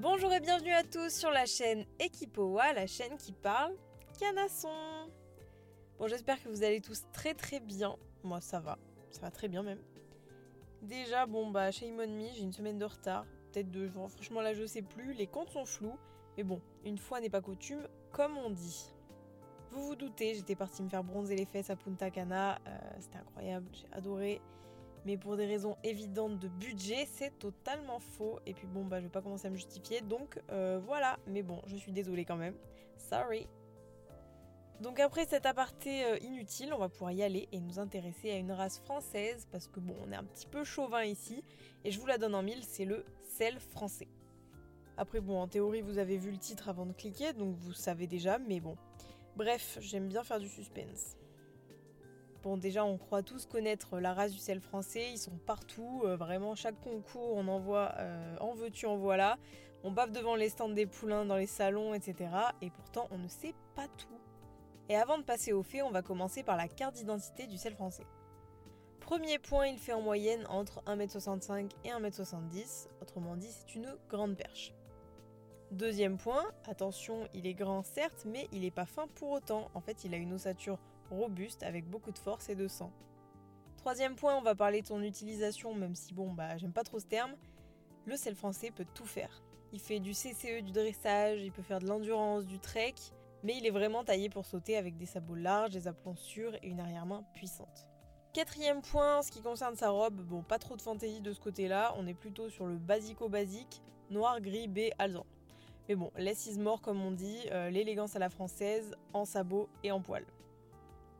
Bonjour et bienvenue à tous sur la chaîne Equipoa, la chaîne qui parle canasson. Bon, j'espère que vous allez tous très très bien. Moi, ça va, ça va très bien même. Déjà, bon, bah, chez on j'ai une semaine de retard, peut-être deux jours. Franchement, là, je sais plus. Les comptes sont flous, mais bon, une fois n'est pas coutume, comme on dit. Vous vous doutez, j'étais partie me faire bronzer les fesses à Punta Cana. Euh, c'était incroyable, j'ai adoré. Mais pour des raisons évidentes de budget, c'est totalement faux. Et puis bon, bah je vais pas commencer à me justifier. Donc euh, voilà. Mais bon, je suis désolée quand même. Sorry. Donc après cet aparté euh, inutile, on va pouvoir y aller et nous intéresser à une race française parce que bon, on est un petit peu chauvin ici et je vous la donne en mille, c'est le sel français. Après bon, en théorie, vous avez vu le titre avant de cliquer, donc vous savez déjà, mais bon. Bref, j'aime bien faire du suspense. Bon, déjà, on croit tous connaître la race du sel français. Ils sont partout. Euh, vraiment, chaque concours, on en voit euh, en veux-tu, en voilà. On bave devant les stands des poulains, dans les salons, etc. Et pourtant, on ne sait pas tout. Et avant de passer au fait, on va commencer par la carte d'identité du sel français. Premier point, il fait en moyenne entre 1m65 et 1m70. Autrement dit, c'est une grande perche. Deuxième point, attention, il est grand certes, mais il n'est pas fin pour autant. En fait, il a une ossature robuste avec beaucoup de force et de sang. Troisième point, on va parler de son utilisation, même si bon, bah j'aime pas trop ce terme. Le sel français peut tout faire. Il fait du CCE, du dressage, il peut faire de l'endurance, du trek, mais il est vraiment taillé pour sauter avec des sabots larges, des aplombs sûrs et une arrière-main puissante. Quatrième point, en ce qui concerne sa robe, bon, pas trop de fantaisie de ce côté-là, on est plutôt sur le basico-basique, noir, gris, B, alzan. Mais bon, less is more comme on dit, euh, l'élégance à la française, en sabots et en poil.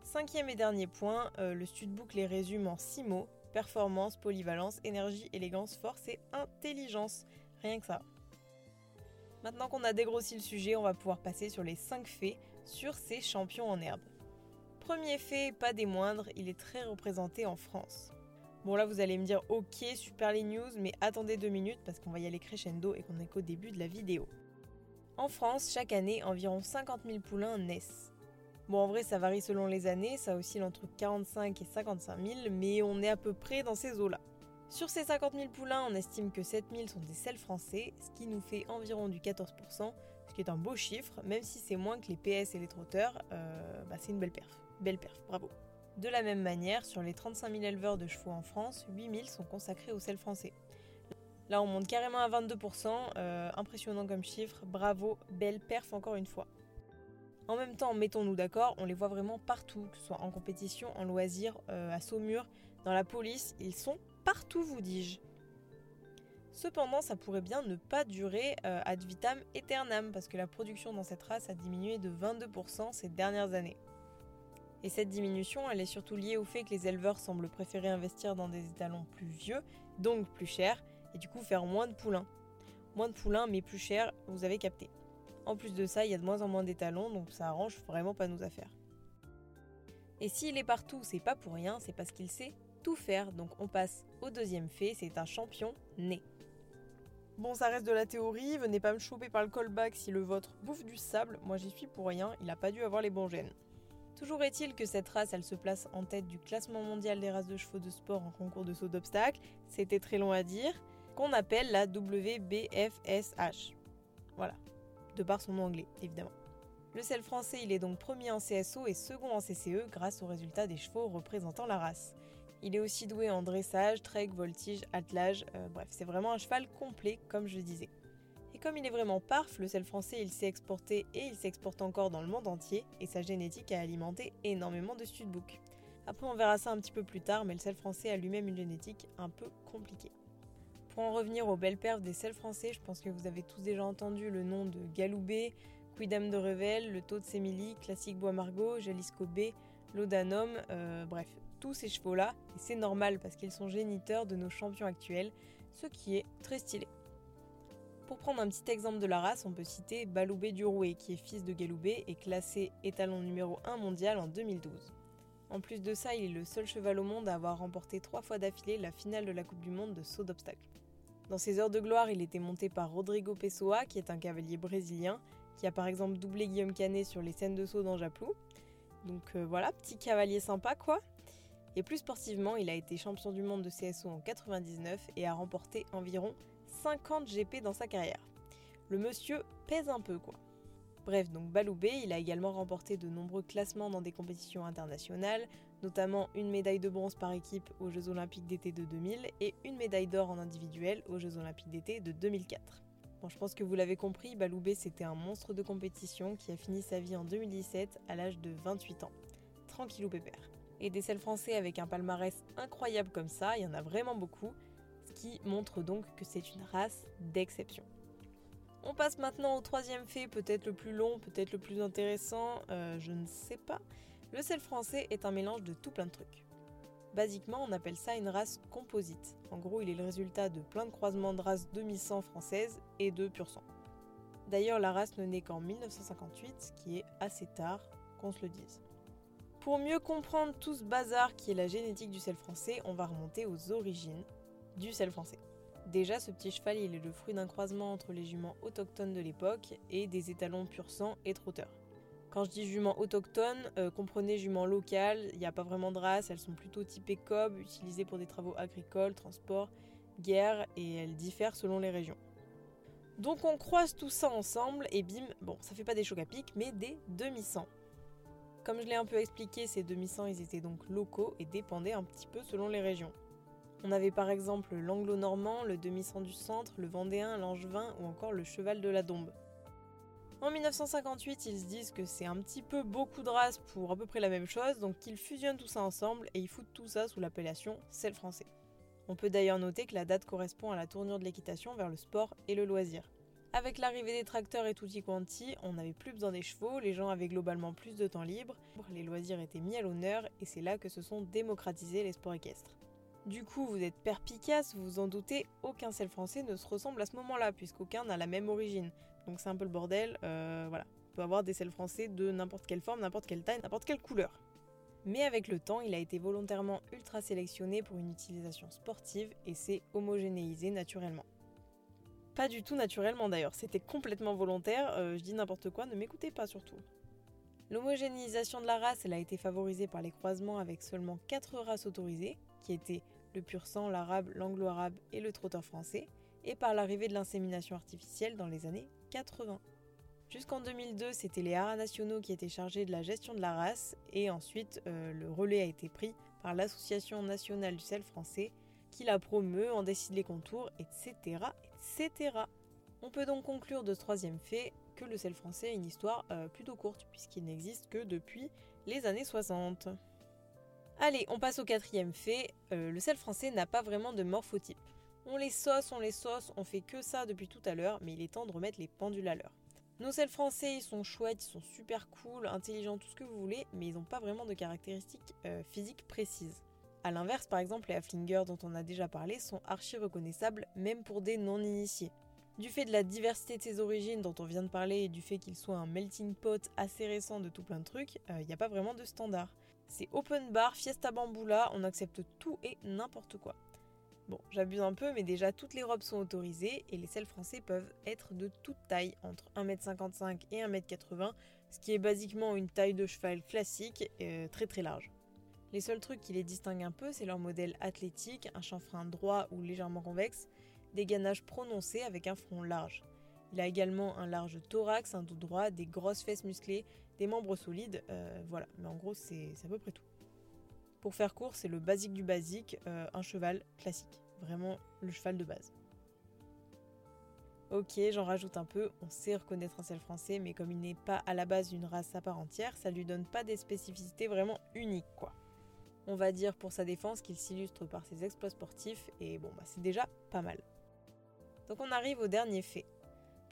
Cinquième et dernier point, euh, le studbook les résume en six mots performance, polyvalence, énergie, élégance, force et intelligence. Rien que ça. Maintenant qu'on a dégrossi le sujet, on va pouvoir passer sur les 5 faits sur ces champions en herbe. Premier fait, pas des moindres, il est très représenté en France. Bon là vous allez me dire ok super les news mais attendez deux minutes parce qu'on va y aller crescendo et qu'on n'est qu'au début de la vidéo. En France, chaque année, environ 50 000 poulains naissent. Bon, en vrai, ça varie selon les années, ça oscille entre 45 et 55 000, mais on est à peu près dans ces eaux-là. Sur ces 50 000 poulains, on estime que 7 000 sont des sels français, ce qui nous fait environ du 14%, ce qui est un beau chiffre, même si c'est moins que les PS et les trotteurs, euh, bah c'est une belle perf. Belle perf, bravo. De la même manière, sur les 35 000 éleveurs de chevaux en France, 8 000 sont consacrés au sel français. Là, on monte carrément à 22%, euh, impressionnant comme chiffre, bravo, belle perf encore une fois. En même temps, mettons-nous d'accord, on les voit vraiment partout, que ce soit en compétition, en loisir, euh, à Saumur, dans la police, ils sont partout, vous dis-je. Cependant, ça pourrait bien ne pas durer euh, ad vitam aeternam, parce que la production dans cette race a diminué de 22% ces dernières années. Et cette diminution, elle est surtout liée au fait que les éleveurs semblent préférer investir dans des étalons plus vieux, donc plus chers, et du coup faire moins de poulains. Moins de poulains, mais plus chers, vous avez capté. En plus de ça, il y a de moins en moins d'étalons, donc ça arrange vraiment pas nos affaires. Et s'il est partout, c'est pas pour rien, c'est parce qu'il sait tout faire. Donc on passe au deuxième fait, c'est un champion né. Bon, ça reste de la théorie, venez pas me choper par le callback si le vôtre bouffe du sable, moi j'y suis pour rien, il a pas dû avoir les bons gènes. Toujours est-il que cette race, elle se place en tête du classement mondial des races de chevaux de sport en concours de saut d'obstacles, c'était très long à dire, qu'on appelle la WBFSH. Voilà, de par son nom anglais, évidemment. Le sel français, il est donc premier en CSO et second en CCE grâce aux résultats des chevaux représentant la race. Il est aussi doué en dressage, trek, voltige, attelage, euh, bref, c'est vraiment un cheval complet, comme je le disais. Et comme il est vraiment parf, le sel français, il s'est exporté et il s'exporte encore dans le monde entier, et sa génétique a alimenté énormément de studbooks. Après, on verra ça un petit peu plus tard, mais le sel français a lui-même une génétique un peu compliquée. Pour en revenir aux belles perfs des sels français, je pense que vous avez tous déjà entendu le nom de Galoubet, Quidam de Revel, le Taux de Sémilly, Classique Bois Margot, Jalisco B, Laudanum, euh, bref, tous ces chevaux-là, et c'est normal parce qu'ils sont géniteurs de nos champions actuels, ce qui est très stylé. Pour prendre un petit exemple de la race, on peut citer Baloubet du Rouet, qui est fils de Galoubet et classé étalon numéro 1 mondial en 2012. En plus de ça, il est le seul cheval au monde à avoir remporté trois fois d'affilée la finale de la Coupe du Monde de saut d'obstacle. Dans ses heures de gloire, il était monté par Rodrigo Pessoa, qui est un cavalier brésilien, qui a par exemple doublé Guillaume Canet sur les scènes de saut dans Japlou. Donc euh, voilà, petit cavalier sympa quoi. Et plus sportivement, il a été champion du monde de CSO en 99 et a remporté environ 50 GP dans sa carrière. Le monsieur pèse un peu quoi. Bref, donc Baloubé, il a également remporté de nombreux classements dans des compétitions internationales, notamment une médaille de bronze par équipe aux Jeux Olympiques d'été de 2000 et une médaille d'or en individuel aux Jeux Olympiques d'été de 2004. Bon, je pense que vous l'avez compris, Baloubé c'était un monstre de compétition qui a fini sa vie en 2017 à l'âge de 28 ans. Tranquillou pépère. Et des selles français avec un palmarès incroyable comme ça, il y en a vraiment beaucoup, ce qui montre donc que c'est une race d'exception. On passe maintenant au troisième fait, peut-être le plus long, peut-être le plus intéressant, euh, je ne sais pas. Le sel français est un mélange de tout plein de trucs. Basiquement, on appelle ça une race composite. En gros, il est le résultat de plein de croisements de races demi-sang françaises et de pur sang. D'ailleurs, la race ne naît qu'en 1958, ce qui est assez tard qu'on se le dise. Pour mieux comprendre tout ce bazar qui est la génétique du sel français, on va remonter aux origines du sel français. Déjà, ce petit cheval, il est le fruit d'un croisement entre les juments autochtones de l'époque et des étalons pur sang et trotteurs. Quand je dis jument autochtone, euh, comprenez jument locale, il n'y a pas vraiment de race, elles sont plutôt typées cob, utilisées pour des travaux agricoles, transport, guerre, et elles diffèrent selon les régions. Donc on croise tout ça ensemble, et bim, bon, ça fait pas des chocs à pic, mais des demi-sangs. Comme je l'ai un peu expliqué, ces demi-sangs, ils étaient donc locaux et dépendaient un petit peu selon les régions. On avait par exemple l'anglo-normand, le demi-sang du centre, le vendéen, l'angevin ou encore le cheval de la dombe. En 1958, ils se disent que c'est un petit peu beaucoup de races pour à peu près la même chose, donc ils fusionnent tout ça ensemble et ils foutent tout ça sous l'appellation sel français. On peut d'ailleurs noter que la date correspond à la tournure de l'équitation vers le sport et le loisir. Avec l'arrivée des tracteurs et tutti quanti, on n'avait plus besoin des chevaux, les gens avaient globalement plus de temps libre, les loisirs étaient mis à l'honneur et c'est là que se sont démocratisés les sports équestres. Du coup, vous êtes perpicace, vous vous en doutez, aucun sel français ne se ressemble à ce moment-là, puisqu'aucun n'a la même origine. Donc c'est un peu le bordel, euh, voilà. On peut avoir des sels français de n'importe quelle forme, n'importe quelle taille, n'importe quelle couleur. Mais avec le temps, il a été volontairement ultra sélectionné pour une utilisation sportive et s'est homogénéisé naturellement. Pas du tout naturellement d'ailleurs, c'était complètement volontaire, euh, je dis n'importe quoi, ne m'écoutez pas surtout. L'homogénéisation de la race, elle a été favorisée par les croisements avec seulement 4 races autorisées, qui étaient le pur sang, l'arabe, l'anglo-arabe et le trotteur français, et par l'arrivée de l'insémination artificielle dans les années 80. Jusqu'en 2002, c'était les haras nationaux qui étaient chargés de la gestion de la race, et ensuite euh, le relais a été pris par l'Association nationale du sel français, qui la promeut, en décide les contours, etc., etc. On peut donc conclure de ce troisième fait que le sel français a une histoire euh, plutôt courte, puisqu'il n'existe que depuis les années 60. Allez, on passe au quatrième fait. Euh, le sel français n'a pas vraiment de morphotype. On les sauce, on les sauce, on fait que ça depuis tout à l'heure, mais il est temps de remettre les pendules à l'heure. Nos sels français, ils sont chouettes, ils sont super cool, intelligents, tout ce que vous voulez, mais ils n'ont pas vraiment de caractéristiques euh, physiques précises. A l'inverse, par exemple, les Haflingers dont on a déjà parlé sont archi reconnaissables, même pour des non-initiés. Du fait de la diversité de ses origines dont on vient de parler et du fait qu'il soit un melting pot assez récent de tout plein de trucs, il euh, n'y a pas vraiment de standard. C'est open bar, fiesta bamboula, on accepte tout et n'importe quoi. Bon, j'abuse un peu, mais déjà toutes les robes sont autorisées et les selles français peuvent être de toute taille, entre 1m55 et 1m80, ce qui est basiquement une taille de cheval classique, euh, très très large. Les seuls trucs qui les distinguent un peu, c'est leur modèle athlétique, un chanfrein droit ou légèrement convexe, des ganaches prononcées avec un front large. Il a également un large thorax, un dos droit, des grosses fesses musclées, des membres solides, euh, voilà. Mais en gros, c'est à peu près tout. Pour faire court, c'est le basique du basique, euh, un cheval classique. Vraiment le cheval de base. Ok, j'en rajoute un peu, on sait reconnaître un sel français, mais comme il n'est pas à la base d'une race à part entière, ça lui donne pas des spécificités vraiment uniques, quoi. On va dire pour sa défense qu'il s'illustre par ses exploits sportifs, et bon, bah c'est déjà pas mal. Donc on arrive au dernier fait.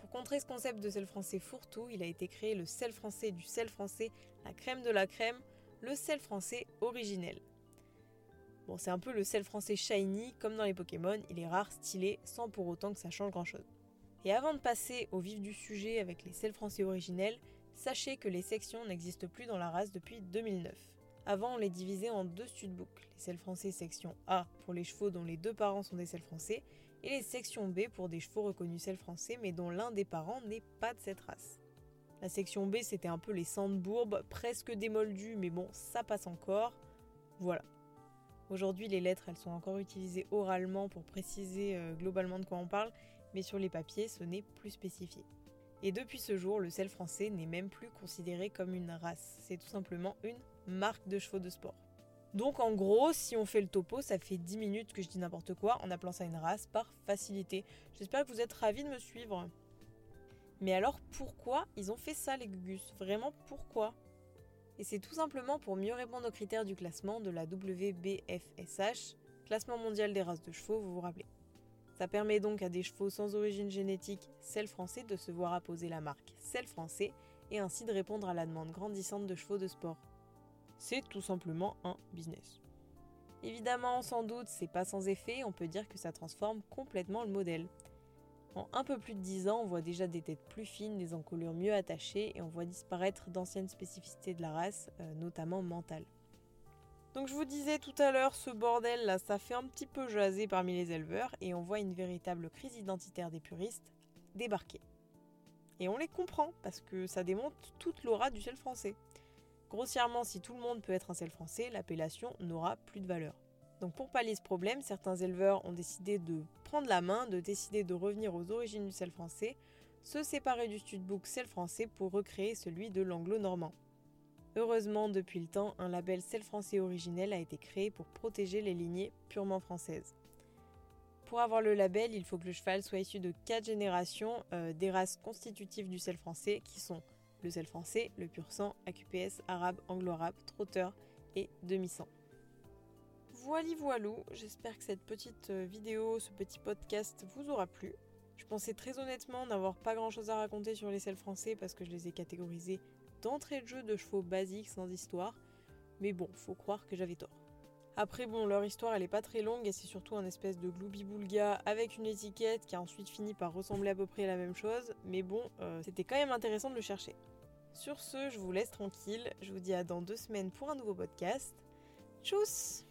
Pour contrer ce concept de sel français fourre-tout, il a été créé le sel français du sel français, la crème de la crème, le sel français originel. Bon, c'est un peu le sel français shiny, comme dans les Pokémon, il est rare, stylé, sans pour autant que ça change grand chose. Et avant de passer au vif du sujet avec les sels français originels, sachez que les sections n'existent plus dans la race depuis 2009. Avant, on les divisait en deux studbooks, les sels français section A pour les chevaux dont les deux parents sont des sels français, et les sections B pour des chevaux reconnus sel français mais dont l'un des parents n'est pas de cette race. La section B c'était un peu les sandbourbes, presque démoldus mais bon ça passe encore. Voilà. Aujourd'hui les lettres elles sont encore utilisées oralement pour préciser euh, globalement de quoi on parle, mais sur les papiers, ce n'est plus spécifié. Et depuis ce jour, le sel français n'est même plus considéré comme une race, c'est tout simplement une marque de chevaux de sport. Donc en gros, si on fait le topo, ça fait 10 minutes que je dis n'importe quoi en appelant ça une race par facilité. J'espère que vous êtes ravis de me suivre. Mais alors pourquoi ils ont fait ça les Gugus? Vraiment pourquoi? Et c'est tout simplement pour mieux répondre aux critères du classement de la WBFSH, classement mondial des races de chevaux, vous vous rappelez. Ça permet donc à des chevaux sans origine génétique, celle français, de se voir apposer la marque celle français et ainsi de répondre à la demande grandissante de chevaux de sport. C'est tout simplement un business. Évidemment, sans doute, c'est pas sans effet, on peut dire que ça transforme complètement le modèle. En un peu plus de 10 ans, on voit déjà des têtes plus fines, des encolures mieux attachées et on voit disparaître d'anciennes spécificités de la race, euh, notamment mentales. Donc je vous disais tout à l'heure, ce bordel là, ça fait un petit peu jaser parmi les éleveurs et on voit une véritable crise identitaire des puristes débarquer. Et on les comprend parce que ça démontre toute l'aura du sel français. Grossièrement, si tout le monde peut être un sel français, l'appellation n'aura plus de valeur. Donc pour pallier ce problème, certains éleveurs ont décidé de prendre la main, de décider de revenir aux origines du sel français, se séparer du studbook sel français pour recréer celui de l'anglo-normand. Heureusement, depuis le temps, un label sel français originel a été créé pour protéger les lignées purement françaises. Pour avoir le label, il faut que le cheval soit issu de 4 générations euh, des races constitutives du sel français qui sont le sel français, le pur sang, AQPS, arabe, anglo-arabe, trotteur et demi-sang. Voilà voilou, j'espère que cette petite euh, vidéo, ce petit podcast vous aura plu. Je pensais très honnêtement n'avoir pas grand chose à raconter sur les sels français parce que je les ai catégorisés d'entrée de jeu de chevaux basiques sans histoire, mais bon, faut croire que j'avais tort. Après bon, leur histoire elle est pas très longue et c'est surtout un espèce de gloubi-boulga avec une étiquette qui a ensuite fini par ressembler à peu près à la même chose, mais bon, euh, c'était quand même intéressant de le chercher. Sur ce, je vous laisse tranquille, je vous dis à dans deux semaines pour un nouveau podcast. Tchuss